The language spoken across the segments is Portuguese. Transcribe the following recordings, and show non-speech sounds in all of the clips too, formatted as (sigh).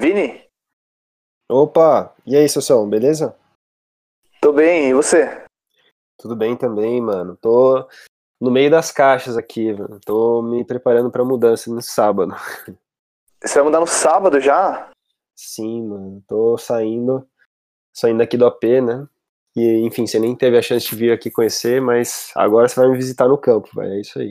Vini? Opa! E aí, Sossão, beleza? Tô bem, e você? Tudo bem também, mano. Tô no meio das caixas aqui, mano. Tô me preparando pra mudança no sábado. (laughs) Você vai mudar no sábado já? Sim, mano. Tô saindo, saindo aqui do AP, né? E, enfim, você nem teve a chance de vir aqui conhecer, mas agora você vai me visitar no campo, velho. É isso aí.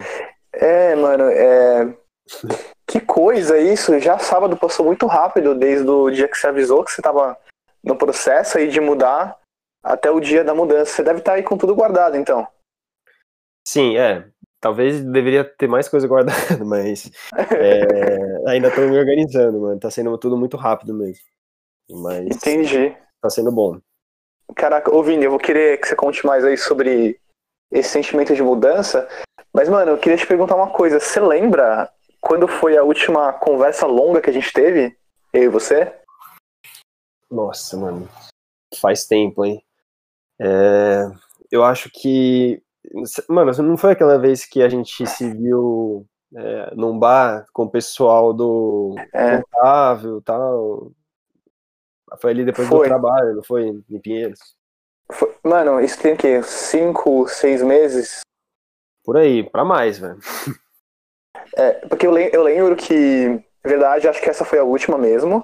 É, mano, é. (laughs) Que coisa isso! Já sábado passou muito rápido, desde o dia que você avisou que você tava no processo aí de mudar até o dia da mudança. Você deve estar aí com tudo guardado, então. Sim, é. Talvez deveria ter mais coisa guardada, (laughs) mas é, ainda tô me organizando, mano. Tá sendo tudo muito rápido mesmo. Mas Entendi. tá sendo bom. Caraca, ô Vini, eu vou querer que você conte mais aí sobre esse sentimento de mudança. Mas, mano, eu queria te perguntar uma coisa. Você lembra quando foi a última conversa longa que a gente teve? Eu e você? Nossa, mano. Faz tempo, hein? É, eu acho que. Mano, não foi aquela vez que a gente se viu é, num bar com o pessoal do É. Contável e tal. Foi ali depois Foi. do trabalho, não foi? Em Pinheiros. Foi- Mano, isso tem o quê? Cinco, seis meses? Por aí, pra mais, velho. (laughs) É, porque eu, eu lembro que, na verdade, acho que essa foi a última mesmo.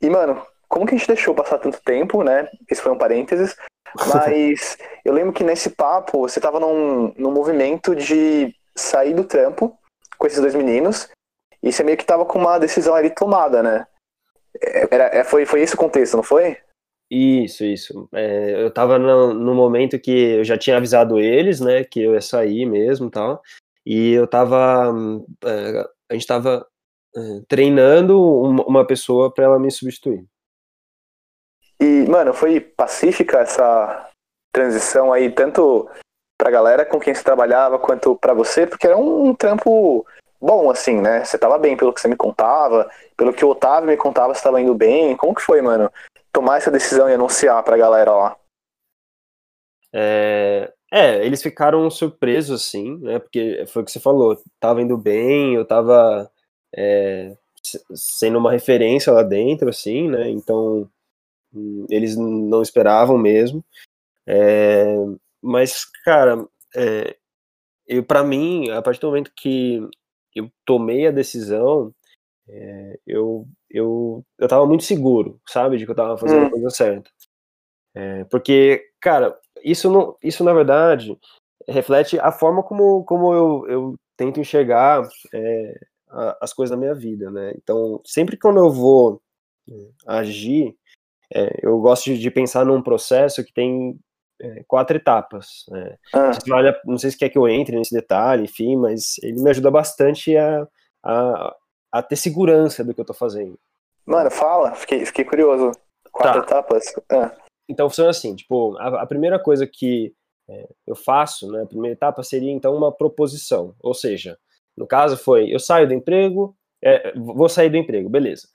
E, mano, como que a gente deixou passar tanto tempo, né? Esse foi um parênteses. (laughs) Mas eu lembro que nesse papo você tava num, num movimento de sair do trampo com esses dois meninos. E você meio que tava com uma decisão ali tomada, né? É, Era, é, foi, foi esse o contexto, não foi? Isso, isso. É, eu tava no, no momento que eu já tinha avisado eles, né, que eu ia sair mesmo e tal. E eu tava. é, a gente tava é, treinando uma, pessoa pra ela me substituir. E, mano, foi pacífica essa transição aí, tanto pra galera com quem você trabalhava, quanto pra você, porque era um, um trampo bom, assim, né? Você tava bem pelo que você me contava, pelo que o Otávio me contava, você tava indo bem. Como que foi, mano? Tomar essa decisão e anunciar pra galera lá. É, é, eles ficaram surpresos, assim, né, porque foi o que você falou, tava indo bem, eu tava é, se- sendo uma referência lá dentro, assim, né, então hum, eles não esperavam mesmo. É, mas, cara, é, eu, para mim, a partir do momento que eu tomei a decisão, é, eu, eu, eu tava muito seguro, sabe, de que eu tava fazendo Hum. a coisa certa. É, porque, cara, isso, não, isso na verdade reflete a forma como, como eu, eu tento enxergar é, a- as coisas na minha vida, né? Então, sempre quando eu vou é, agir, é, eu gosto de, de pensar num processo que tem é, quatro etapas. né? Ah, não sei se quer que eu entre nesse detalhe, enfim, mas ele me ajuda bastante a, a, a ter segurança do que eu tô fazendo. mano, fala, fiquei, fiquei curioso. Quatro Tá. etapas? Ah, Então funciona assim, tipo, a, a primeira coisa que é, eu faço, né, a primeira etapa seria então uma proposição, ou seja, no caso foi, eu saio do emprego, é, vou sair do emprego, beleza.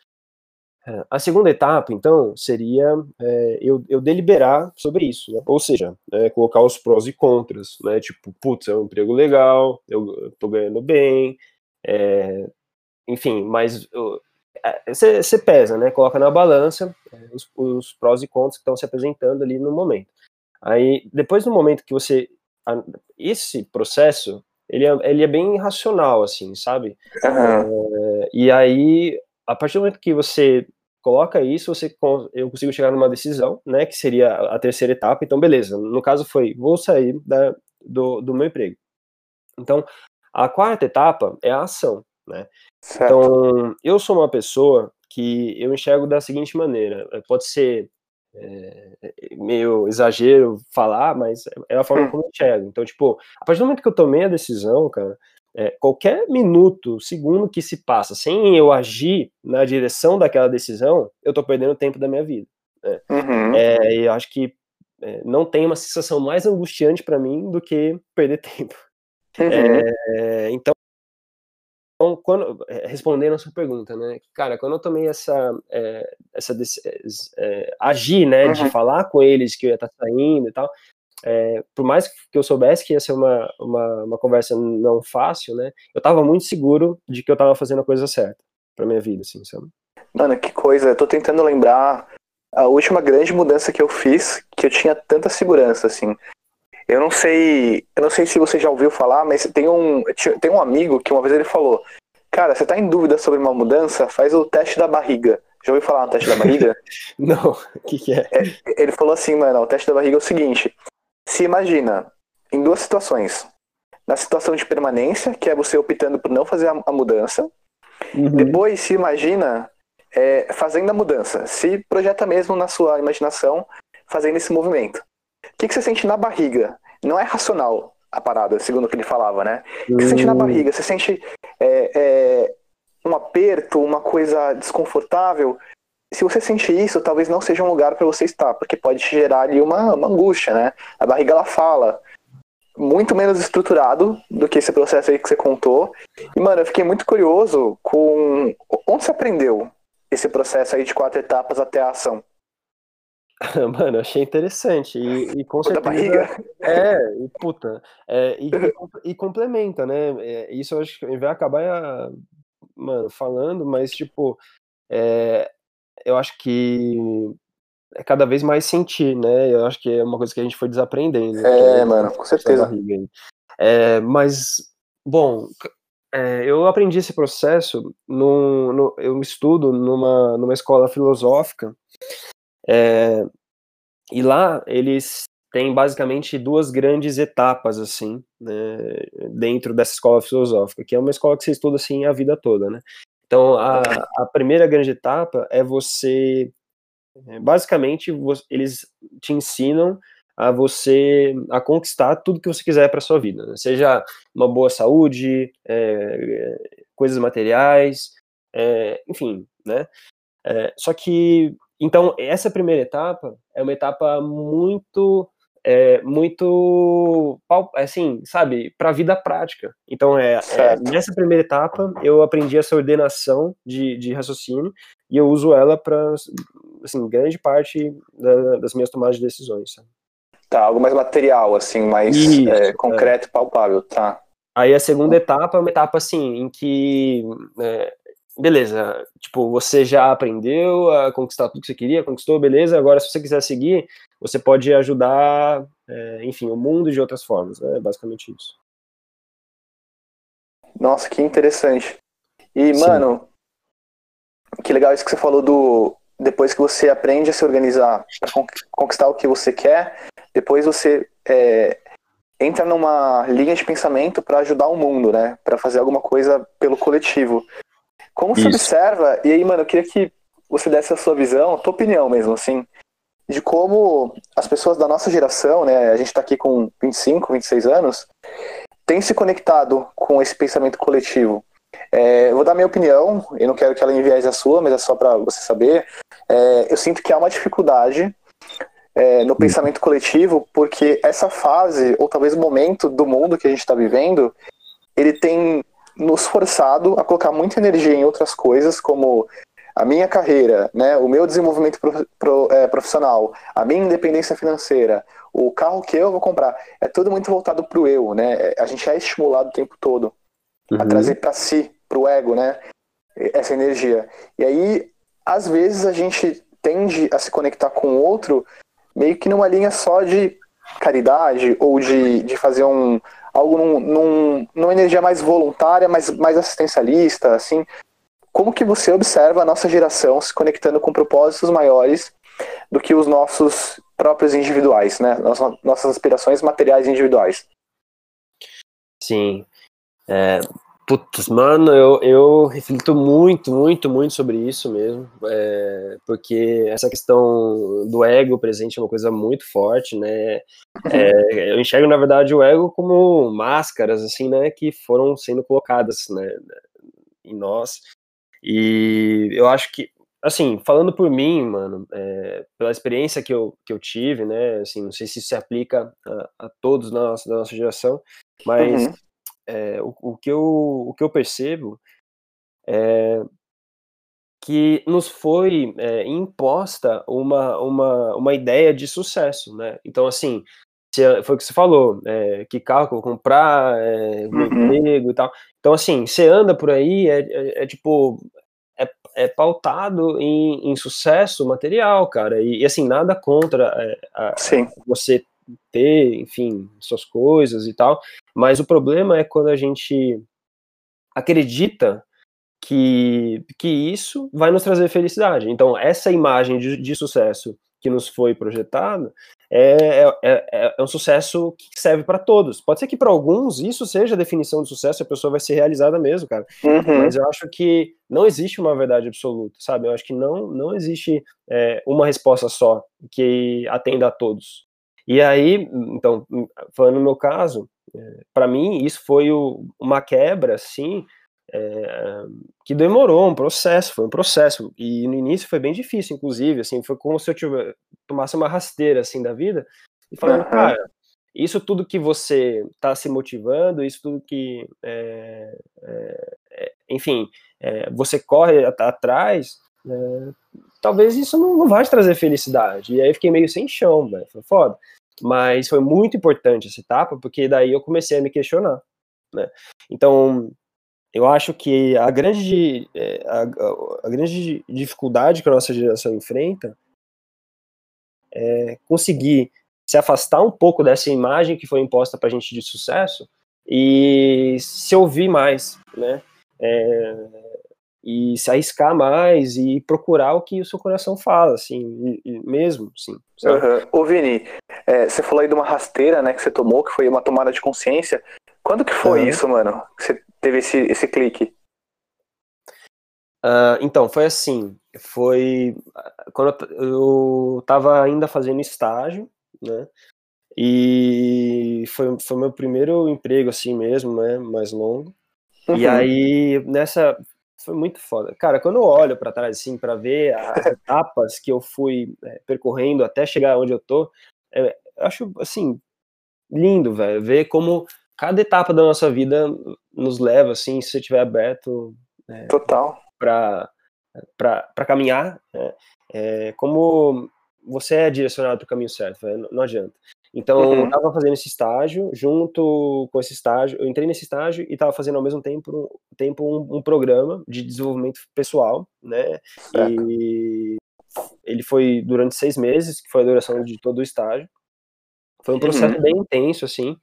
É, A segunda etapa, então, seria é, eu, eu deliberar sobre isso, né? ou seja, é, colocar os prós e contras, né? Tipo, putz, é um emprego legal, eu, tô ganhando bem, é, enfim, mas você pesa, né? Coloca na balança é, os, os prós e contras que estão se apresentando ali no momento. Aí, depois do momento que você. Esse processo, ele é, ele é bem racional, assim, sabe? aham. É, e aí, a partir do momento que você coloca isso, você eu consigo chegar numa decisão, né? Que seria a a terceira etapa. Então, beleza. No caso foi, vou sair da, do, do meu emprego. Então, a quarta etapa é a ação, né? Certo. Então, eu sou uma pessoa que eu enxergo da seguinte maneira: eh, pode ser é, meio exagero falar, mas é a forma Hum. como eu enxergo. Então, tipo, a partir do momento que eu tomei a decisão, cara, é, qualquer minuto, segundo que se passa sem eu agir na direção daquela decisão, eu tô perdendo tempo da minha vida. Uhum. É, e eu acho que é, não tem uma sensação mais angustiante para mim do que perder (laughs) tempo. Uhum. É, então, então, quando, é, respondendo a sua pergunta, né, cara, quando eu tomei essa, é, essa é, agir, né, de Uhum. falar com eles que eu ia estar saindo e tal, é, por mais que eu soubesse que ia ser uma, uma, uma conversa não fácil, né, eu tava muito seguro de que eu tava fazendo a coisa certa pra minha vida, assim, sabe? Mano, que coisa. Eu tô tentando lembrar a última grande mudança que eu fiz, que eu tinha tanta segurança, assim. Eu não sei. Eu não sei se você já ouviu falar, mas tem um, tem um amigo que uma vez ele falou: Cara, você tá em dúvida sobre uma mudança? Faz o teste da barriga. Já ouviu falar no teste da barriga? (laughs) não, o que, que é? é? Ele falou assim, mano, o teste da barriga é o seguinte: se imagina, em duas situações. Na situação de permanência, que é você optando por não fazer a, a mudança. Uhum. Depois, se imagina é, fazendo a mudança. Se projeta mesmo na sua imaginação fazendo esse movimento. O que, que você sente na barriga? Não é racional a parada, segundo o que ele falava, né? O que você sente na hum. barriga? Você sente é, é, um aperto, uma coisa desconfortável? Se você sente isso, talvez não seja um lugar para você estar, porque pode te gerar ali uma, uma angústia, né? A barriga ela fala muito menos estruturado do que esse processo aí que você contou. E, mano, eu fiquei muito curioso com onde você aprendeu esse processo aí de quatro etapas até a ação. (laughs) Mano, eu achei interessante. E, e com certeza. Barriga. É, e puta. É, e, e, complementa, né? É, isso eu acho que vai acabar, mano, falando, mas, tipo, é, eu acho que é cada vez mais sentir, né? Eu acho que é uma coisa que a gente foi desaprendendo. É, mano, com certeza. É, mas, bom, é, eu aprendi esse processo, no, no, eu estudo numa, numa escola filosófica, é, e lá eles têm basicamente duas grandes etapas, assim, né, dentro dessa escola filosófica, que é uma escola que você estuda, assim, a vida toda, né. Então, a, a primeira grande etapa é você, é, basicamente, eles te ensinam a você a conquistar tudo que você quiser para sua vida, né? seja uma boa saúde, é, coisas materiais, é, enfim, né? É, só que então essa primeira etapa é uma etapa muito é, muito assim, sabe, para a vida prática. Então é, é, nessa primeira etapa eu aprendi essa ordenação de, de raciocínio e eu uso ela para assim grande parte da, das minhas tomadas de decisões. Sabe? Tá, algo mais material, assim, mais Isso, é, concreto e palpável, tá. Aí a segunda etapa é uma etapa, assim, em que, é, beleza, tipo, você já aprendeu a conquistar tudo que você queria, conquistou, beleza, agora se você quiser seguir, você pode ajudar, é, enfim, o mundo de outras formas, né, basicamente isso. Nossa, que interessante. E, Sim. mano, que legal isso que você falou do, depois que você aprende a se organizar para conquistar o que você quer, depois você é, entra numa linha de pensamento para ajudar o mundo, né? Para fazer alguma coisa pelo coletivo. Como você observa, e aí, mano, eu queria que você desse a sua visão, a tua opinião mesmo, assim, de como as pessoas da nossa geração, né? A gente está aqui com 25, 26 anos, tem se conectado com esse pensamento coletivo. É, eu vou dar minha opinião, eu não quero que ela enviese a sua, mas é só para você saber. É, eu sinto que há uma dificuldade é, no pensamento coletivo, porque essa fase, ou talvez o momento do mundo que a gente está vivendo, ele tem nos forçado a colocar muita energia em outras coisas, como a minha carreira, né, o meu desenvolvimento pro, pro, é, profissional, a minha independência financeira, o carro que eu vou comprar, é tudo muito voltado para o eu, né? A gente é estimulado o tempo todo uhum. a trazer para si, para o ego, né? Essa energia. E aí, às vezes a gente tende a se conectar com o outro meio que numa linha só de caridade ou de, de fazer um algo num, num, numa energia mais voluntária, mais, mais assistencialista, assim. Como que você observa a nossa geração se conectando com propósitos maiores do que os nossos próprios individuais, né? Nossas, nossas aspirações materiais individuais. Sim. É, Putz, mano, eu, eu reflito muito, muito, muito sobre isso mesmo, é, porque essa questão do ego presente é uma coisa muito forte, né? É, eu enxergo, na verdade, o ego como máscaras, assim, né, que foram sendo colocadas, né, em nós. E eu acho que, assim, falando por mim, mano, é, pela experiência que eu, que eu tive, né, assim, não sei se isso se aplica a, a todos da nossa, da nossa geração, mas. Uhum é, o, o, que eu, o que eu percebo é que nos foi é, imposta uma, uma, uma ideia de sucesso, né? Então, assim, foi o que você falou, é, que carro que eu vou comprar, é, uhum. emprego e tal. Então, assim, você anda por aí, é, é, é tipo, é, é pautado em, em sucesso material, cara. E, e assim, nada contra é, a, você ter, enfim, suas coisas e tal. Mas o problema é quando a gente acredita que, que isso vai nos trazer felicidade. Então, essa imagem de, de sucesso que nos foi projetado é, é, é, é um sucesso que serve para todos. Pode ser que para alguns isso seja a definição de sucesso, a pessoa vai ser realizada mesmo, cara. Uhum. Mas eu acho que não existe uma verdade absoluta, sabe? Eu acho que não, não existe é, uma resposta só que atenda a todos. E aí, então, falando no meu caso, é, para mim isso foi o, uma quebra, assim, é, que demorou um processo, foi um processo, e no início foi bem difícil, inclusive, assim, foi como se eu tivesse, tomasse uma rasteira, assim, da vida, e falando, uhum. cara, isso tudo que você está se motivando, isso tudo que, é, é, enfim, você corre atrás, talvez isso não, não vai te trazer felicidade, e aí eu fiquei meio sem chão, velho, foi foda, mas foi muito importante essa etapa, porque daí eu comecei a me questionar, né, então, eu acho que a grande, é, a, a, grande dificuldade que a nossa geração enfrenta é conseguir se afastar um pouco dessa imagem que foi imposta para a gente de sucesso e se ouvir mais, né? É, e se arriscar mais e procurar o que o seu coração fala, assim, e, e mesmo, sim. Uhum. Ô Vini, é, você falou aí de uma rasteira, né, que você tomou, que foi uma tomada de consciência. Quando que foi uhum. isso, mano? Você teve esse, esse clique? Uh, então, foi assim, foi quando eu estava ainda fazendo estágio, né, e foi, foi meu primeiro emprego assim mesmo, né, mais longo, uhum. e aí nessa, foi muito foda. Cara, quando eu olho para trás assim, para ver as (laughs) etapas que eu fui é, percorrendo até chegar onde eu tô, é, eu acho, assim, lindo, velho, ver como cada etapa da nossa vida nos leva, assim, se você estiver aberto. É, Total. Para caminhar, né? é, como você é direcionado para o caminho certo, não, não adianta. Então, uhum. eu estava fazendo esse estágio, junto com esse estágio, eu entrei nesse estágio e estava fazendo ao mesmo tempo, tempo um, um, programa de desenvolvimento pessoal, né? Certo. E ele foi durante seis meses, que foi a duração de todo o estágio. Foi um processo uhum. bem intenso, assim,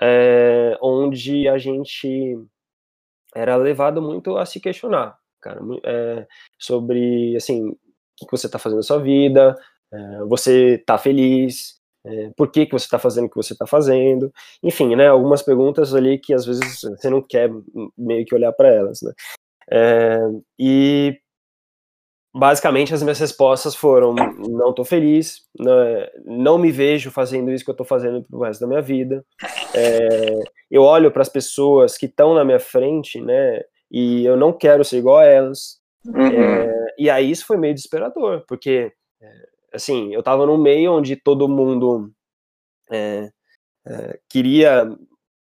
é, onde a gente era levado muito a se questionar, cara, é, sobre, assim, o que você está fazendo na sua vida, é, você está feliz, é, por que, que você está fazendo o que você está fazendo, enfim, né, algumas perguntas ali que às vezes você não quer meio que olhar para elas, né, é, e basicamente as minhas respostas foram: não estou feliz, não, né, não, me vejo fazendo isso que eu estou fazendo pro resto da minha vida. É, eu olho para as pessoas que estão na minha frente, né? E eu não quero ser igual a elas. Uhum. É, e aí isso foi meio desesperador, porque assim, eu estava num meio onde todo mundo é, é, queria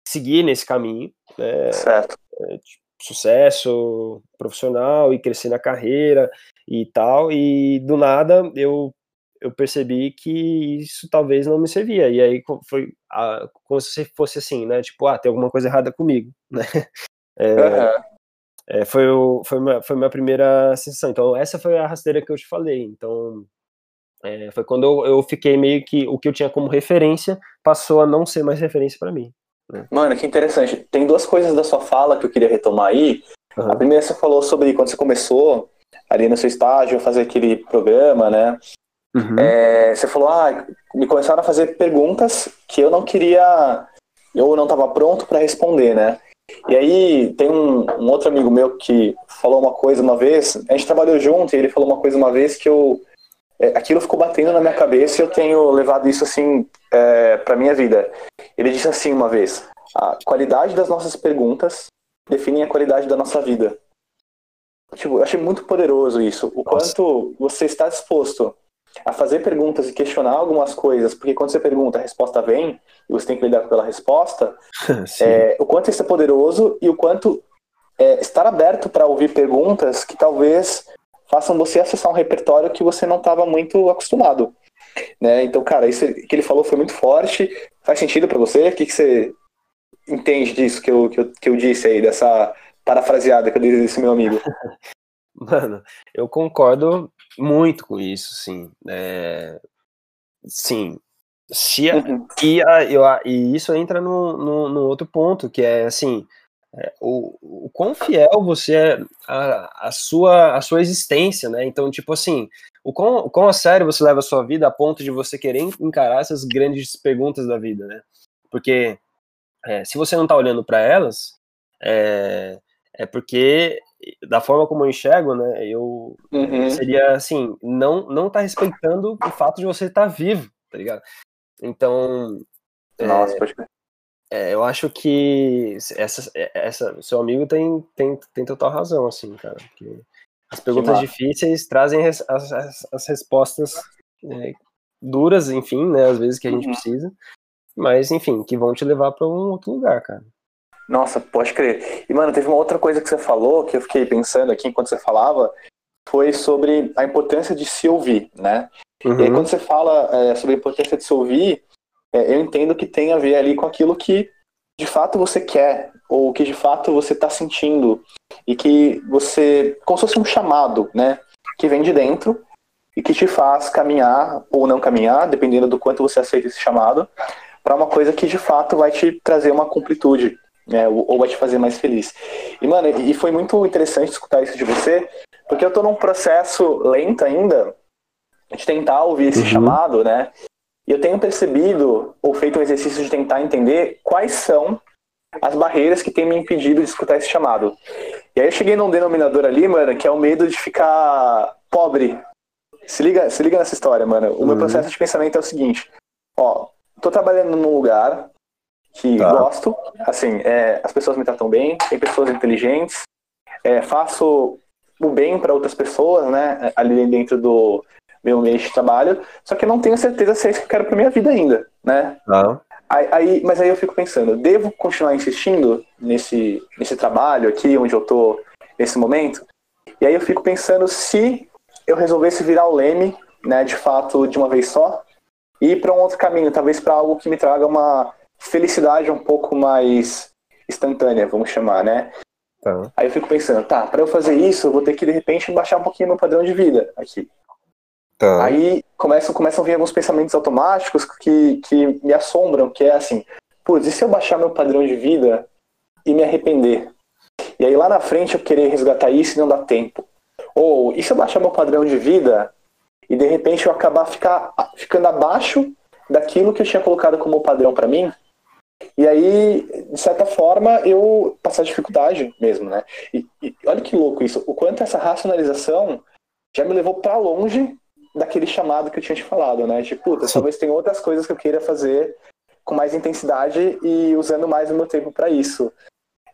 seguir nesse caminho, né? Certo. É, tipo, sucesso profissional e crescer na carreira e tal, e do nada eu eu percebi que isso talvez não me servia, e aí foi a, como se fosse assim, né, tipo, ah, tem alguma coisa errada comigo, (laughs) né, é, uhum. é, foi, o, foi, minha, foi minha primeira sensação, então essa foi a rasteira que eu te falei, então é, foi quando eu, eu fiquei meio que, o que eu tinha como referência passou a não ser mais referência para mim. Né? Mano, que interessante, tem duas coisas da sua fala que eu queria retomar aí, uhum. a primeira você falou sobre quando você começou ali no seu estágio, fazer aquele programa, né? Uhum. É, você falou, ah, me começaram a fazer perguntas que eu não queria, eu não estava pronto para responder, né? E aí tem um, um, outro amigo meu que falou uma coisa uma vez, a gente trabalhou junto e ele falou uma coisa uma vez que eu, é, aquilo ficou batendo na minha cabeça e eu tenho levado isso assim é, para minha vida. Ele disse assim uma vez: a qualidade das nossas perguntas define a qualidade da nossa vida. Tipo, eu achei muito poderoso isso. O Nossa. quanto você está disposto a fazer perguntas e questionar algumas coisas, porque quando você pergunta, a resposta vem, e você tem que lidar pela resposta, (laughs) é, o quanto isso é poderoso e o quanto é, estar aberto para ouvir perguntas que talvez façam você acessar um repertório que você não estava muito acostumado. Né? Então, cara, isso que ele falou foi muito forte. Faz sentido para você? O que, que você entende disso que eu, que eu, que eu disse aí, dessa parafraseada que eu disse meu amigo. (laughs) Mano, eu concordo muito com isso, sim. É... Sim. Se a... Uhum. e, a, eu, e isso entra no, no, no, outro ponto, que é assim. É, o, o quão fiel você é a, a, sua, a sua existência, né? Então, tipo assim, o quão, o quão a sério você leva a sua vida a ponto de você querer encarar essas grandes perguntas da vida, né? Porque é, se você não está olhando para elas, é, é porque da forma como eu enxergo, né, eu uhum. seria assim, não não tá respeitando o fato de você estar tá vivo, tá ligado? Então, nossa, é, pode é, eu acho que essa, essa seu amigo tem, tem, tem total razão, assim, cara. Porque as perguntas difíceis trazem as, as, as respostas é, duras, enfim, né, às vezes que a gente uhum. precisa, mas enfim, que vão te levar para um outro lugar, cara. Nossa, pode crer. E, mano, teve uma outra coisa que você falou que eu fiquei pensando aqui enquanto você falava, foi sobre a importância de se ouvir, né? Uhum. E aí, uhum. quando você fala é, sobre a importância de se ouvir, é, eu entendo que tem a ver ali com aquilo que de fato você quer, ou que de fato você está sentindo, e que você, como se fosse um chamado, né? Que vem de dentro e que te faz caminhar ou não caminhar, dependendo do quanto você aceita esse chamado, para uma coisa que de fato vai te trazer uma completude, né, ou vai te fazer mais feliz. E, mano, e foi muito interessante escutar isso de você, porque eu tô num processo lento ainda de tentar ouvir esse uhum. chamado, né? E eu tenho percebido, ou feito um exercício de tentar entender quais são as barreiras que têm me impedido de escutar esse chamado. E aí eu cheguei num denominador ali, mano, que é o medo de ficar pobre. Se liga, se liga nessa história, mano. O uhum. meu processo de pensamento é o seguinte: ó, tô trabalhando num lugar que tá. gosto, assim, é, as pessoas me tratam bem, tem pessoas inteligentes, é, faço o bem para outras pessoas, né, ali dentro do meu ambiente de trabalho, só que eu não tenho certeza se é isso que eu quero para minha vida ainda, né? Tá. Aí, aí, mas aí eu fico pensando, devo continuar insistindo nesse, nesse trabalho aqui, onde eu tô nesse momento? E aí eu fico pensando se eu resolvesse virar o leme, né, de fato, de uma vez só, e ir para um outro caminho, talvez para algo que me traga uma felicidade um pouco mais instantânea, vamos chamar, né? Tá. Aí eu fico pensando, tá, para eu fazer isso, eu vou ter que de repente baixar um pouquinho meu padrão de vida aqui. Tá. Aí começam, começam a vir alguns pensamentos automáticos que, que me assombram, que é assim, putz, e se eu baixar meu padrão de vida e me arrepender? E aí lá na frente eu querer resgatar isso e não dar tempo. Ou, e se eu baixar meu padrão de vida e de repente eu acabar ficar, ficando abaixo daquilo que eu tinha colocado como padrão para mim. E aí, de certa forma, eu passar dificuldade mesmo, né? E, e, olha que louco isso, o quanto essa racionalização já me levou para longe daquele chamado que eu tinha te falado, né? Tipo, puta, talvez tenha outras coisas que eu queira fazer com mais intensidade e usando mais o meu tempo para isso.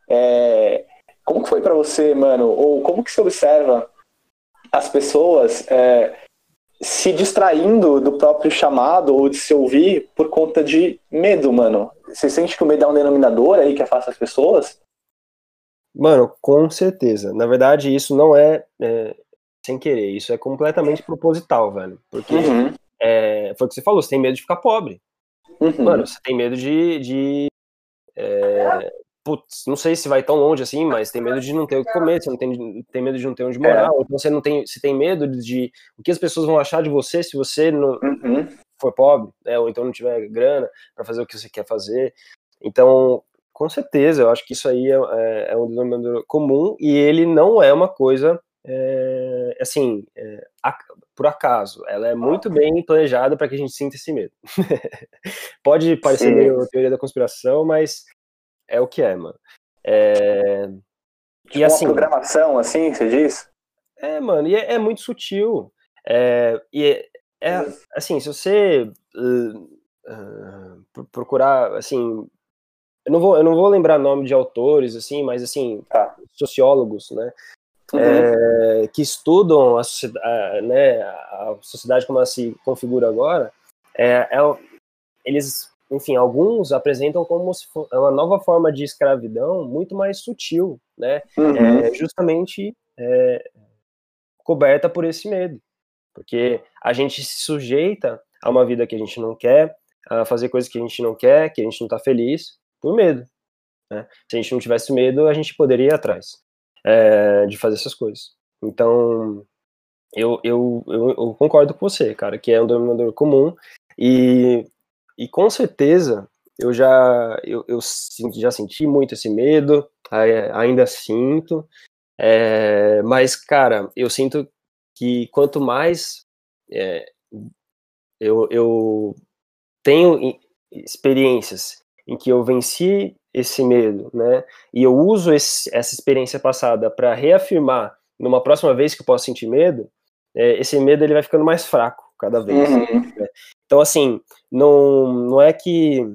É... Como que foi para você, mano? Ou como que você observa as pessoas é, se distraindo do próprio chamado ou de se ouvir por conta de medo, mano. Você sente que o medo é um denominador aí que afasta as pessoas? Mano, com certeza. Na verdade, isso não é, é sem querer, isso é completamente proposital, velho. Porque uhum. é, foi o que você falou, você tem medo de ficar pobre. Uhum. Mano, você tem medo de, de é, putz, não sei se vai tão longe assim, mas tem medo de não ter o que comer, você não tem, tem medo de não ter onde morar, é. ou então você não tem, você tem medo de o que as pessoas vão achar de você se você não uhum. for pobre, né, ou então não tiver grana para fazer o que você quer fazer. Então, com certeza, eu acho que isso aí é, é, é um denominador comum e ele não é uma coisa é, assim, é, a, por acaso, ela é muito bem planejada para que a gente sinta esse medo. (laughs) Pode parecer Sim. meio teoria da conspiração, mas é o que é, mano. É... Tipo e assim, uma programação, assim, você diz? É, mano, e é, é muito sutil. É, e é, é, assim, se você uh, uh, procurar, assim, eu não vou, eu não vou lembrar nome de autores, assim, mas assim, tá. sociólogos, né? Uhum. É, que estudam a sociedade, né, a sociedade como ela se configura agora, é, é, eles enfim, alguns apresentam como fosse uma nova forma de escravidão muito mais sutil, né? Uhum. É, justamente é, coberta por esse medo, porque a gente se sujeita a uma vida que a gente não quer, a fazer coisas que a gente não quer, que a gente não está feliz, por medo. Né? Se a gente não tivesse medo, a gente poderia ir atrás é, de fazer essas coisas. Então, eu, eu, eu, eu, concordo com você, cara, que é um denominador comum e, e com certeza eu já eu, eu já senti muito esse medo, ainda sinto, é, mas, cara, eu sinto que quanto mais é, eu, eu tenho experiências em que eu venci esse medo, né, e eu uso esse, essa experiência passada para reafirmar numa próxima vez que eu posso sentir medo, é, esse medo ele vai ficando mais fraco cada vez. Uhum. Né? Então, assim, não, não é que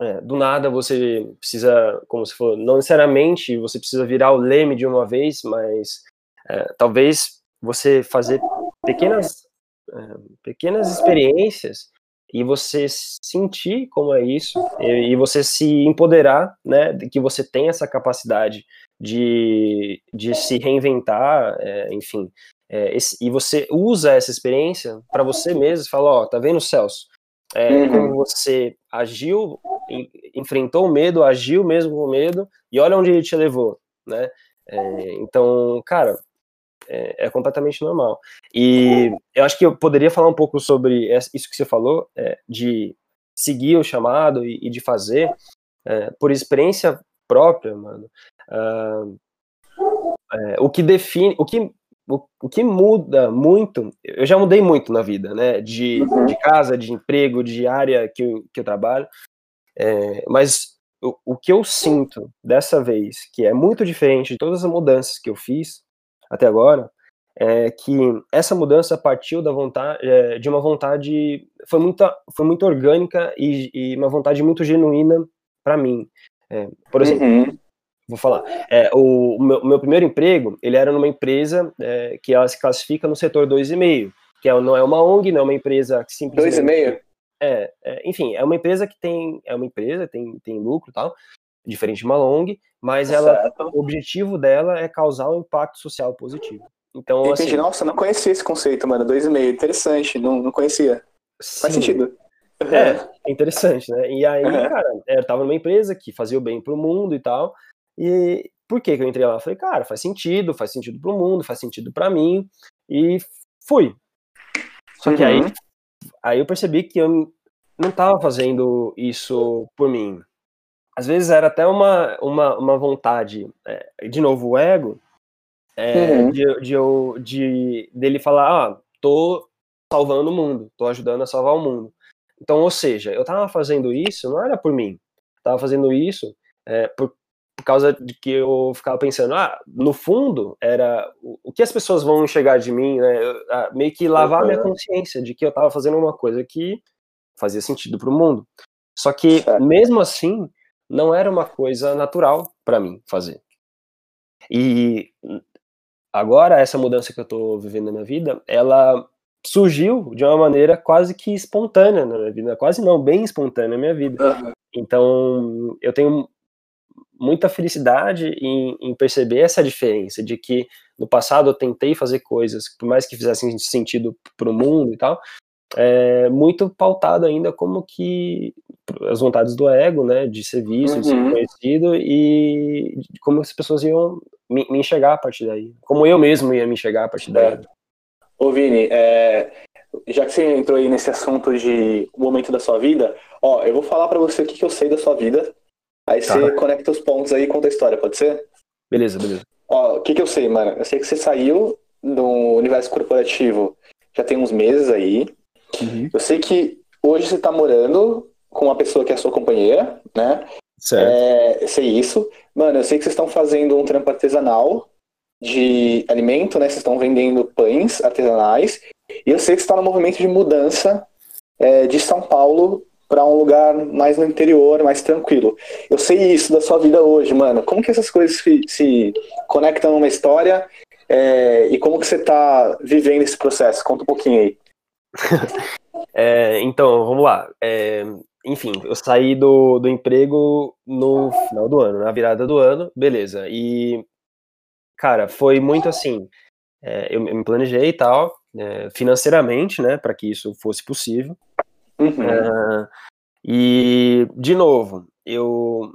é, do nada você precisa, como se for, não necessariamente você precisa virar o leme de uma vez, mas é, talvez você fazer pequenas, é, pequenas experiências e você sentir como é isso e, e, você se empoderar, né, de que você tem essa capacidade de, de se reinventar, é, enfim, é, esse, e você usa essa experiência para você mesmo, fala, ó, tá vendo, Celso? É, uhum. Como você agiu, enfrentou o medo, agiu mesmo com o medo, e olha onde ele te levou, né? É, então, cara, é, é, completamente normal. E eu acho que eu poderia falar um pouco sobre isso que você falou, é, de seguir o chamado e, e de fazer, é, por experiência própria, mano. Uh, o que define, o que o, que muda muito, eu já mudei muito na vida, né? De, de casa, de emprego, de área que eu, que eu trabalho. É, mas o que eu sinto dessa vez, que é muito diferente de todas as mudanças que eu fiz até agora, é que essa mudança partiu da vontade, é, de uma vontade, foi muito, foi muito orgânica e, e uma vontade muito genuína para mim. É, por exemplo, uhum vou falar. É, o, o, meu, o, meu, primeiro emprego, ele era numa empresa é, que ela se classifica no setor 2,5, que é, não é uma ONG, não é uma empresa que simplesmente... 2,5? É, é, enfim, é uma empresa que tem, é uma empresa, tem, tem lucro e tal, diferente de uma ONG, mas ela, o objetivo dela é causar um impacto social positivo. Então, Entendi. Assim, Nossa, não conhecia esse conceito, mano. 2,5, interessante, não, não conhecia. Sim. Faz sentido. É, é interessante, né? E aí, uhum. cara, eu tava numa empresa que fazia o bem pro mundo e tal, e por que, que eu entrei lá? Eu falei, cara, faz sentido, faz sentido pro mundo, faz sentido para mim, e fui. Só que uhum. aí, aí eu percebi que eu não estava fazendo isso por mim. Às vezes era até uma, uma, uma vontade, é, de novo, o ego, é, uhum. de, de, eu, de dele falar, ah, tô salvando o mundo, tô ajudando a salvar o mundo. Então, ou seja, eu tava fazendo isso, não era por mim, tava fazendo isso é, por, por causa de que eu ficava pensando, ah, no fundo, era o, que as pessoas vão enxergar de mim, né? Eu, ah, meio que lavar uhum. minha consciência de que eu estava fazendo uma coisa que fazia sentido para o mundo. Só que, mesmo assim, não era uma coisa natural para mim fazer. E agora, essa mudança que eu estou vivendo na minha vida, ela surgiu de uma maneira quase que espontânea na minha vida, quase não, bem espontânea na minha vida. Então, eu tenho muita felicidade em, em, perceber essa diferença de que no passado eu tentei fazer coisas, por mais que fizessem sentido para o mundo e tal, é muito pautado ainda como que as vontades do ego, né, de ser visto, uhum. de ser uhum. conhecido e como as pessoas iam me, me, enxergar a partir daí, como eu mesmo ia me enxergar a partir daí. Ô Vini, é, já que você entrou aí nesse assunto de momento da sua vida, ó, eu vou falar para você o que, que eu sei da sua vida, Aí tá. você conecta os pontos aí e conta a história, pode ser? Beleza, beleza. Ó, o que que eu sei, mano? Eu sei que você saiu do universo corporativo já tem uns meses aí. Uhum. Eu sei que hoje você tá morando com uma pessoa que é sua companheira, né? Certo. É, sei isso. Mano, eu sei que vocês estão fazendo um trampo artesanal de alimento, né? Vocês estão vendendo pães artesanais. E eu sei que você está no movimento de mudança é, de São Paulo para um lugar mais no interior, mais tranquilo. Eu sei isso da sua vida hoje, mano. Como que essas coisas se, se conectam numa história é, e como que você está vivendo esse processo? Conta um pouquinho aí. (laughs) é, então, vamos lá. É, enfim, eu saí do, do emprego no final do ano, na virada do ano, beleza. E, cara, foi muito assim. É, eu, me planejei e tal, é, financeiramente, né, para que isso fosse possível. Uhum. Uh, e, de novo, eu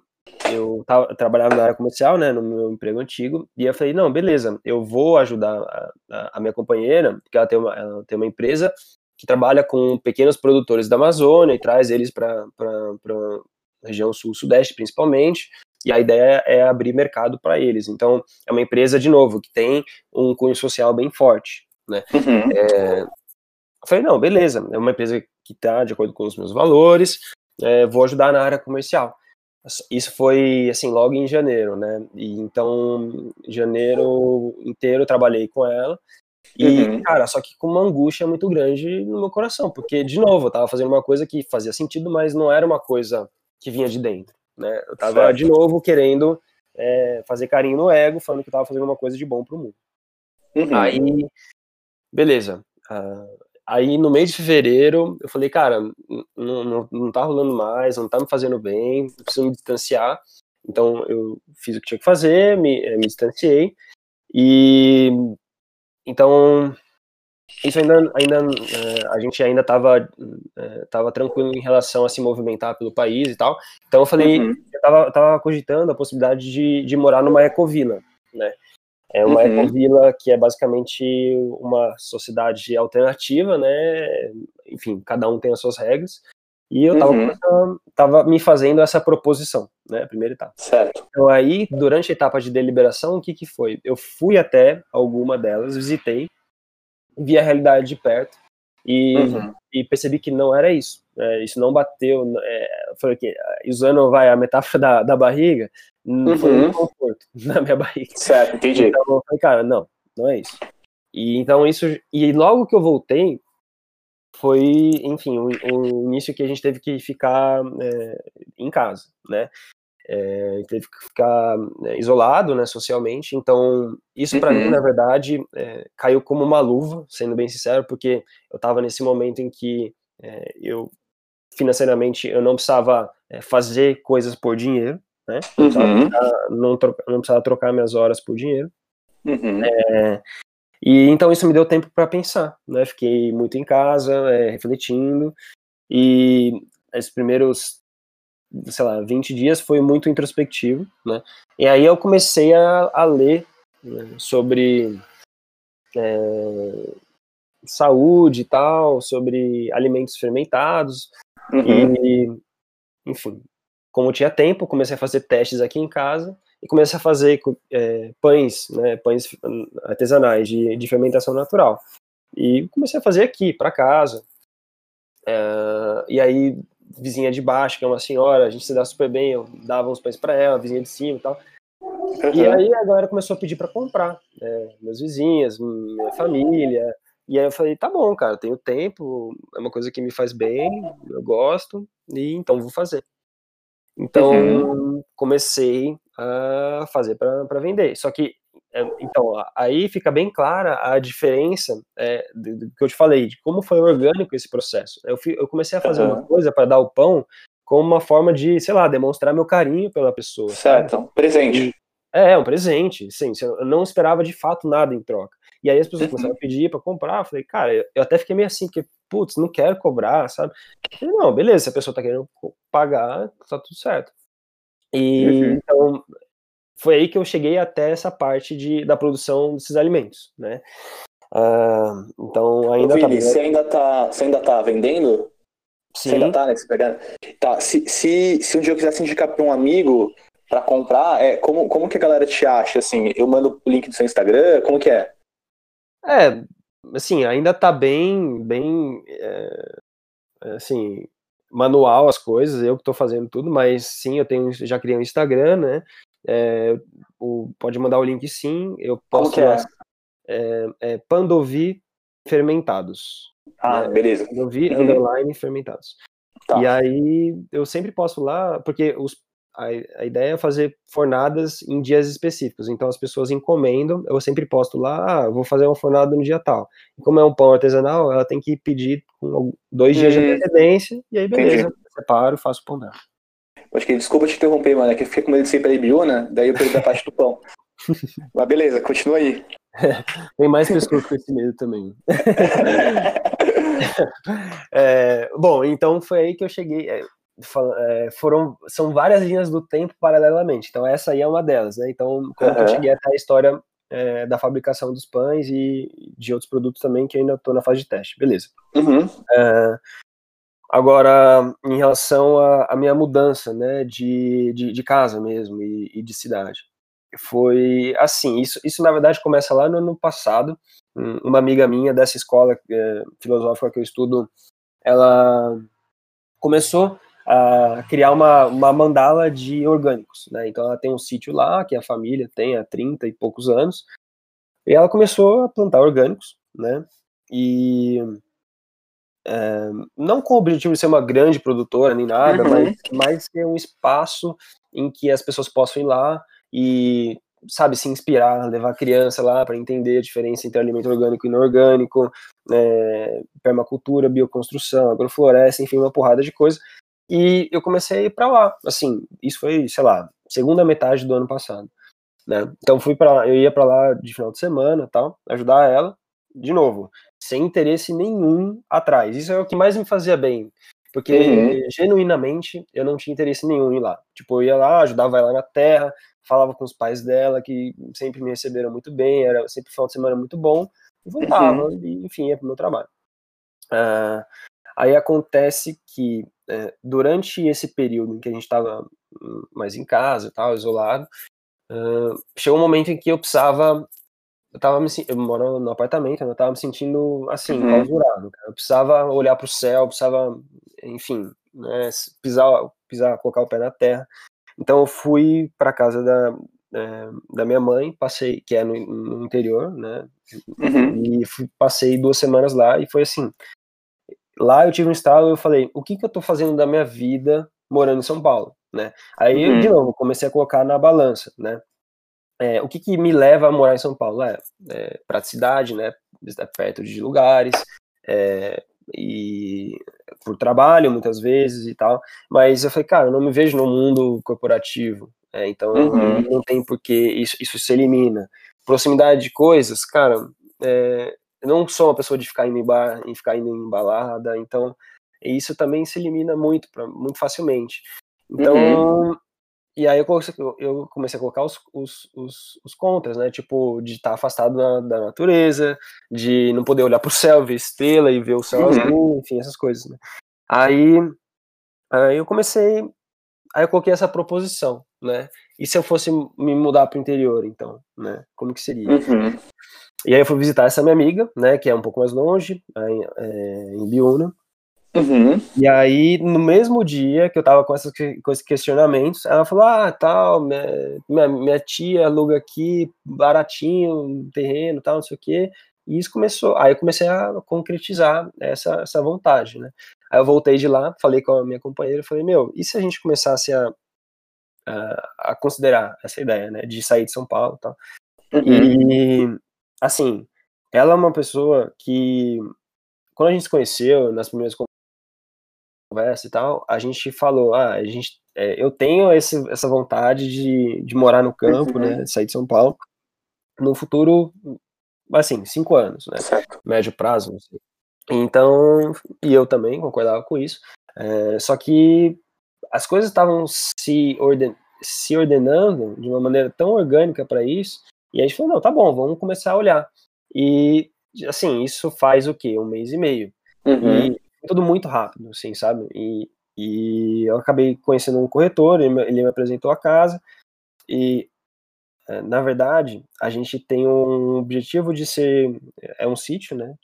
eu, tava, trabalhava na área comercial, né, no meu emprego antigo, e eu falei, não, beleza, eu vou ajudar a, a, a minha companheira, porque ela tem, uma, ela tem uma empresa que trabalha com pequenos produtores da Amazônia e traz eles para a região sul-sudeste, principalmente, e a ideia é abrir mercado para eles. Então, é uma empresa, de novo, que tem um cunho social bem forte, né? Uhum. É, eu falei, não, beleza, é uma empresa que está de acordo com os meus valores, é, vou ajudar na área comercial. Isso foi, assim, logo em janeiro, né? E então, janeiro inteiro eu trabalhei com ela. E, uhum. cara, só que com uma angústia muito grande no meu coração, porque, de novo, eu tava fazendo uma coisa que fazia sentido, mas não era uma coisa que vinha de dentro, né? Eu tava, certo. de novo, querendo é, fazer carinho no ego, falando que eu tava fazendo uma coisa de bom pro mundo. Uhum. Aí, beleza. Uh, Aí no mês de fevereiro eu falei, cara, não, não, não tá rolando mais, não tá me fazendo bem, preciso me distanciar. Então eu fiz o que tinha que fazer, me, eh, me distanciei. E então isso ainda, ainda eh, a gente ainda estava eh, tava tranquilo em relação a se movimentar pelo país e tal. Então eu falei, uhum. eu tava, tava cogitando a possibilidade de, de morar numa ecovila, né? É uma uhum. ecovila que é basicamente uma sociedade alternativa, né? Enfim, cada um tem as suas regras. E eu tava, uhum. tava me fazendo essa proposição, né? Primeira etapa. Certo. Então aí, durante a etapa de deliberação, o que que foi? Eu fui até alguma delas, visitei, vi a realidade de perto e, uhum. e percebi que não era isso. É, isso não bateu. É, foi que usando vai a metáfora da, da barriga, uhum. foi um conforto (laughs) na minha barriga. Certo, entendi. Então eu falei, cara, não, não é isso. E então isso. E logo que eu voltei, foi, enfim, o, o início que a gente teve que ficar é, em casa, né? É, teve que ficar né, isolado, né, socialmente. Então, isso para uhum. mim, na verdade, é, caiu como uma luva, sendo bem sincero, porque eu estava nesse momento em que é, eu financeiramente eu não precisava é, fazer coisas por dinheiro, né? Não, uhum. precisava, não, troca, não, precisava trocar minhas horas por dinheiro. Uhum. É, e então isso me deu tempo para pensar, né? Fiquei muito em casa, é, refletindo, e esses primeiros, sei lá, 20 dias foi muito introspectivo, né? E aí eu comecei a, a ler né, sobre é, saúde e tal, sobre alimentos fermentados, Uhum. E, enfim, como tinha tempo, comecei a fazer testes aqui em casa e comecei a fazer é, pães, né, pães artesanais de, de fermentação natural. E comecei a fazer aqui, para casa. É, e aí, vizinha de baixo, que é uma senhora, a gente se dá super bem, eu dava uns pães para ela, vizinha de cima e tal. Uhum. E aí a galera começou a pedir para comprar. Né, meus vizinhas, minha família, e aí eu falei, tá bom, cara, tenho tempo, é uma coisa que me faz bem, eu gosto, e então vou fazer. Então uhum. comecei a fazer para vender. Só que, é, então, aí fica bem clara a diferença é, do, que eu te falei, de como foi orgânico esse processo. Eu, fui, eu comecei a fazer uhum. uma coisa para dar o pão como uma forma de, sei lá, demonstrar meu carinho pela pessoa. Certo, sabe? presente. É, um presente, sim. Eu não esperava de fato nada em troca. E aí as pessoas uhum. começaram a pedir para comprar. Eu falei, cara, eu até fiquei meio assim, porque, putz, não quero cobrar, sabe? Falei, não, beleza, se a pessoa tá querendo pagar, tá tudo certo. E uhum. então foi aí que eu cheguei até essa parte de, da produção desses alimentos, né? Uh, então ainda Ô, Vini, tá... Você ainda tá, você ainda tá vendendo? Sim. Você ainda tá pegando? Tá, se, se, se um dia eu quisesse indicar para um amigo para comprar, é, como, como que a galera te acha? Assim, eu mando o link do seu Instagram, como que é? É, assim, ainda tá bem, bem, é, assim, manual as coisas, eu que tô fazendo tudo, mas sim, eu tenho, já criei um Instagram, né? É, o, pode mandar o link sim, eu posso. Como que é? é, é Pandovi Fermentados. Ah, né? beleza. Pandovi uhum. Underline Fermentados. Tá. E aí eu sempre posto lá, porque os a, a, ideia é fazer fornadas em dias específicos. Então as pessoas encomendam, eu sempre posto lá, ah, vou fazer uma fornada no dia tal. E como é um pão artesanal, ela tem que pedir com dois dias de hum. antecedência, e aí beleza, Entendi. separo, faço o pão dela. Que desculpa te interromper, mano, é que eu fiquei com medo de ser peribiona, daí eu perdi a parte do pão. (laughs) Mas beleza, continua aí. (laughs) Tem mais pessoas com esse medo também. (laughs) é, bom, então foi aí que eu cheguei. É, foram são várias linhas do tempo paralelamente. Então essa aí é uma delas, né? Então como uhum. eu cheguei até a história é, da fabricação dos pães e de outros produtos também que ainda estou na fase de teste, beleza? Uhum. É, agora em relação à minha mudança, né, de, de, de casa mesmo e, e, de cidade, foi assim. Isso isso na verdade começa lá no ano passado. Uma amiga minha dessa escola é, filosófica que eu estudo, ela começou a criar uma, uma mandala de orgânicos, né? Então ela tem um sítio lá, que a família tem há 30 e poucos anos, e ela começou a plantar orgânicos, né? E é, não com o objetivo de ser uma grande produtora nem nada, uhum. mas, ter um espaço em que as pessoas possam ir lá e sabe, se inspirar, levar a criança lá para entender a diferença entre alimento orgânico e inorgânico, né, permacultura, bioconstrução, agrofloresta, enfim, uma porrada de coisa. E eu comecei a ir para lá. Assim, isso foi, sei lá, segunda metade do ano passado. Né? Então fui para eu ia para lá de final de semana, tal, ajudar ela. De novo, sem interesse nenhum atrás. Isso é o que mais me fazia bem, porque uhum. genuinamente eu não tinha interesse nenhum em ir lá. Tipo, eu ia lá, ajudava ela na terra, falava com os pais dela que sempre me receberam muito bem, era sempre final de semana muito bom, e voltava, uhum. e, enfim, ia pro meu trabalho. Uh, aí acontece que uh, durante esse período em que a gente estava mais em casa e tal, isolado, uh, chegou um momento em que eu precisava eu tava me eu moro no apartamento, eu tava me sentindo assim, uhum. clausurado, Eu precisava olhar para o céu, precisava, enfim, né, pisar, pisar, colocar o pé na terra. Então eu fui para casa da, é, da minha mãe, passei, que é no, no interior, né? Uhum. E fui, passei duas semanas lá e foi assim. Lá eu tive um estalo e eu falei, o que que eu tô fazendo da minha vida morando em São Paulo, né? Aí uhum. de novo comecei a colocar na balança, né? É, o que, que me leva a morar em São Paulo? É, é praticidade, né? Estar perto de lugares, é, e por trabalho muitas vezes e tal, mas eu falei, cara, eu não me vejo no mundo corporativo, é, então uhum. não tem porque isso, isso se elimina. Proximidade de coisas, cara, é, eu não sou uma pessoa de ficar indo em bar, em ficar indo em balada, então isso também se elimina muito, pra, muito facilmente. Então, uhum. E aí eu comecei, eu comecei a colocar os, os, os, os contras, né? Tipo, de estar afastado da, da, natureza, de não poder olhar pro céu, ver estrela e ver o céu uhum. azul, enfim, essas coisas, né? Aí, aí eu comecei, aí eu coloquei essa proposição, né? E se eu fosse me mudar pro interior, então, né? Como que seria? Uhum. E aí eu fui visitar essa minha amiga, né? Que é um pouco mais longe, em, é, em Biúna. Uhum. E aí, no mesmo dia que eu tava com, essas, com esses questionamentos, ela falou: Ah, tal, minha, minha tia aluga aqui baratinho, um terreno, tal, não sei o quê. E isso começou. Aí eu comecei a concretizar essa, essa vontade, né? Aí eu voltei de lá, falei com a minha companheira, falei: Meu, e se a gente começasse a, a, a considerar essa ideia, né, de sair de São Paulo tal? Uhum. E, assim, ela é uma pessoa que, quando a gente se conheceu, nas primeiras conversa e tal, a gente falou, ah, a gente, é, eu tenho esse, essa vontade de, de morar no campo, uhum. né, sair de São Paulo, no futuro, assim, cinco anos, né, certo. médio prazo, não sei. Então, e eu também concordava com isso, é, só que as coisas estavam se, orden, se ordenando de uma maneira tão orgânica para isso, e a gente falou, não, tá bom, vamos começar a olhar. E, assim, isso faz o quê? Um mês e meio. Uhum. E tudo muito rápido, assim, sabe? E, e eu acabei conhecendo um corretor, ele, ele me apresentou a casa, e é, na verdade, a gente tem um objetivo de ser. É um sítio, né?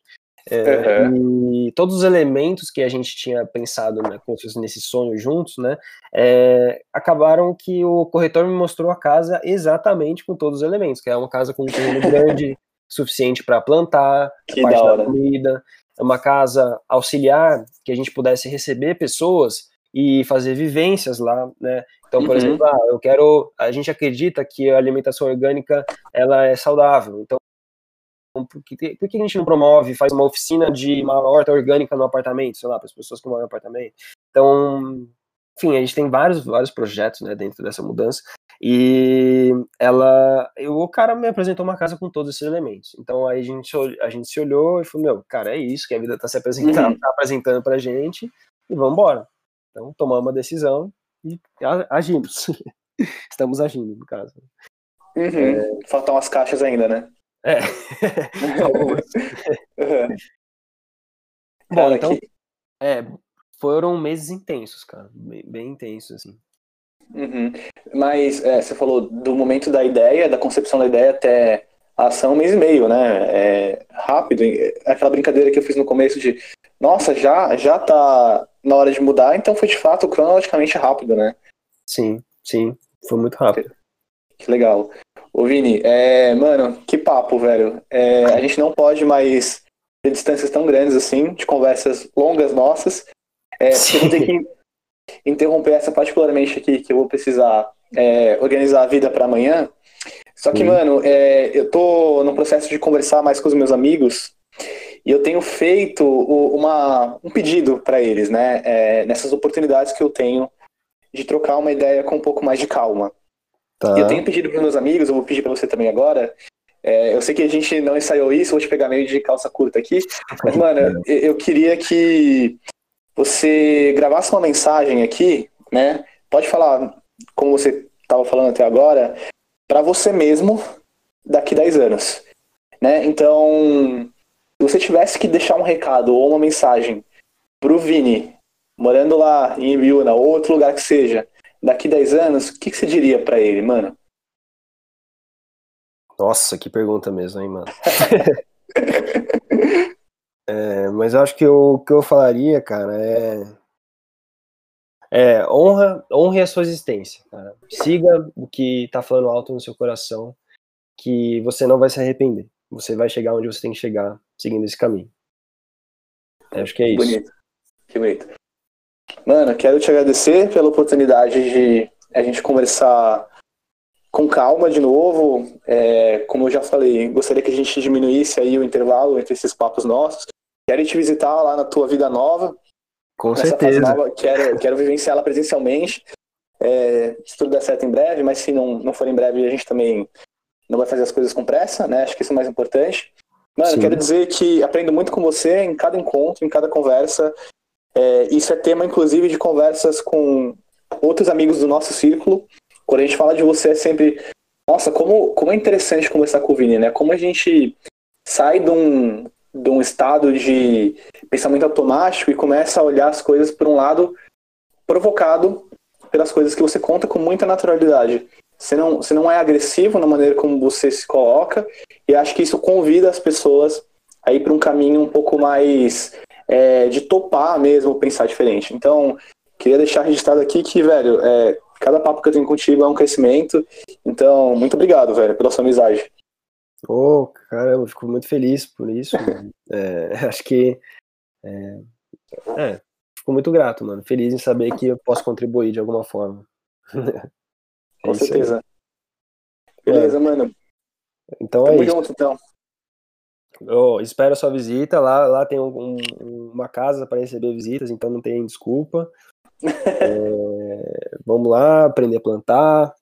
É, uhum. E todos os elementos que a gente tinha pensado né, nesse sonho juntos, né, é, acabaram que o corretor me mostrou a casa exatamente com todos os elementos, que é uma casa com um terreno (laughs) grande, suficiente para plantar, que parte da, da comida, é uma casa auxiliar que a gente pudesse receber pessoas e fazer vivências lá, né? Então, por uhum. exemplo, ah, eu quero, a gente acredita que a alimentação orgânica ela é saudável. Então, por que, por que a gente não promove, faz uma oficina de uma horta orgânica no apartamento, sei lá, para as pessoas que moram no apartamento? Então, enfim, a gente tem vários, vários projetos, né, dentro dessa mudança. E ela, eu, o cara me apresentou uma casa com todos esses elementos. Então aí a gente, a gente se olhou e falou, meu, cara, é isso que a vida tá se apresentando, uhum. tá apresentando pra gente e vamos embora. Então, tomamos uma decisão e agimos. (laughs) Estamos agindo, no caso. Uhum. É... Faltam as caixas ainda, né? É. uhum. (laughs) Bom, então, que... é, foram meses intensos, cara. Bem, bem intensos, assim. Uhum. Mas é, você falou do momento da ideia, da concepção da ideia até a ação, um mês e meio, né? É rápido. Aquela brincadeira que eu fiz no começo de, nossa, já, já tá na hora de mudar, então foi de fato cronologicamente rápido, né? Sim, sim. Foi muito rápido. Que legal. Ô Vini, é, mano, que papo, velho. É, a gente não pode mais ter distâncias tão grandes assim, de conversas longas nossas. É, eu vou ter que interromper essa particularmente aqui, que eu vou precisar é, organizar a vida para amanhã. Só que, mano, é, eu tô no processo de conversar mais com os meus amigos e eu tenho feito uma, um pedido para eles, né? É, nessas oportunidades que eu tenho de trocar uma ideia com um pouco mais de calma. Tá. Eu tenho pedido para meus amigos, eu vou pedir para você também agora. É, eu sei que a gente não ensaiou isso, vou te pegar meio de calça curta aqui. Mas, (laughs) mano, eu queria que você gravasse uma mensagem aqui, né? Pode falar como você estava falando até agora, para você mesmo daqui 10 anos, né? Então, se você tivesse que deixar um recado ou uma mensagem pro Vini, morando lá em Ibiúna, ou outro lugar que seja, daqui 10 anos, o que, que você diria para ele, mano? Nossa, que pergunta mesmo, hein, mano? (laughs) É, mas eu acho que o que eu falaria, cara, é. É, honra, honre a sua existência, cara. Siga o que tá falando alto no seu coração, que você não vai se arrepender. Você vai chegar onde você tem que chegar, seguindo esse caminho. Eu acho que é isso. Bonito. Que bonito. Mano, quero te agradecer pela oportunidade de a gente conversar com calma de novo. É, como eu já falei, gostaria que a gente diminuísse aí o intervalo entre esses papos nossos. Quero te visitar lá na tua vida nova. Com certeza. Nova, quero, quero vivenciá-la presencialmente. É, se tudo der certo em breve, mas se não, não for em breve, a gente também não vai fazer as coisas com pressa, né? Acho que isso é mais importante. Mano, Sim. quero dizer que aprendo muito com você em cada encontro, em cada conversa. É, isso é tema, inclusive, de conversas com outros amigos do nosso círculo. Quando a gente fala de você, é sempre. Nossa, como, como é interessante conversar com o Vini, né? Como a gente sai de um, de um estado de pensamento automático e começa a olhar as coisas por um lado provocado pelas coisas que você conta com muita naturalidade. Você não, você não é agressivo na maneira como você se coloca, e acho que isso convida as pessoas a ir para um caminho um pouco mais é, de topar mesmo, pensar diferente. Então, queria deixar registrado aqui que, velho, é, cada papo que eu tenho contigo é um crescimento. Então, muito obrigado, velho, pela sua amizade. Ô, oh, caramba, fico muito feliz por isso. (laughs) é, acho que. É, é, fico muito grato, mano. Feliz em saber que eu posso contribuir de alguma forma. (laughs) Com é certeza. Beleza, mano. Então Tamo é isso. Junto, então. Eu espero a sua visita. Lá, lá tem um, um, uma casa para receber visitas, então não tem desculpa. (laughs) é, vamos lá, aprender a plantar,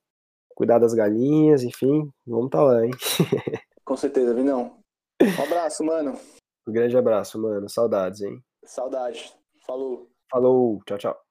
cuidar das galinhas, enfim, vamos estar tá lá, hein? (laughs) Com certeza, Vinão. Um abraço, mano. Um grande abraço, mano. Saudades, hein? Saudades. Falou. Falou. Tchau, tchau.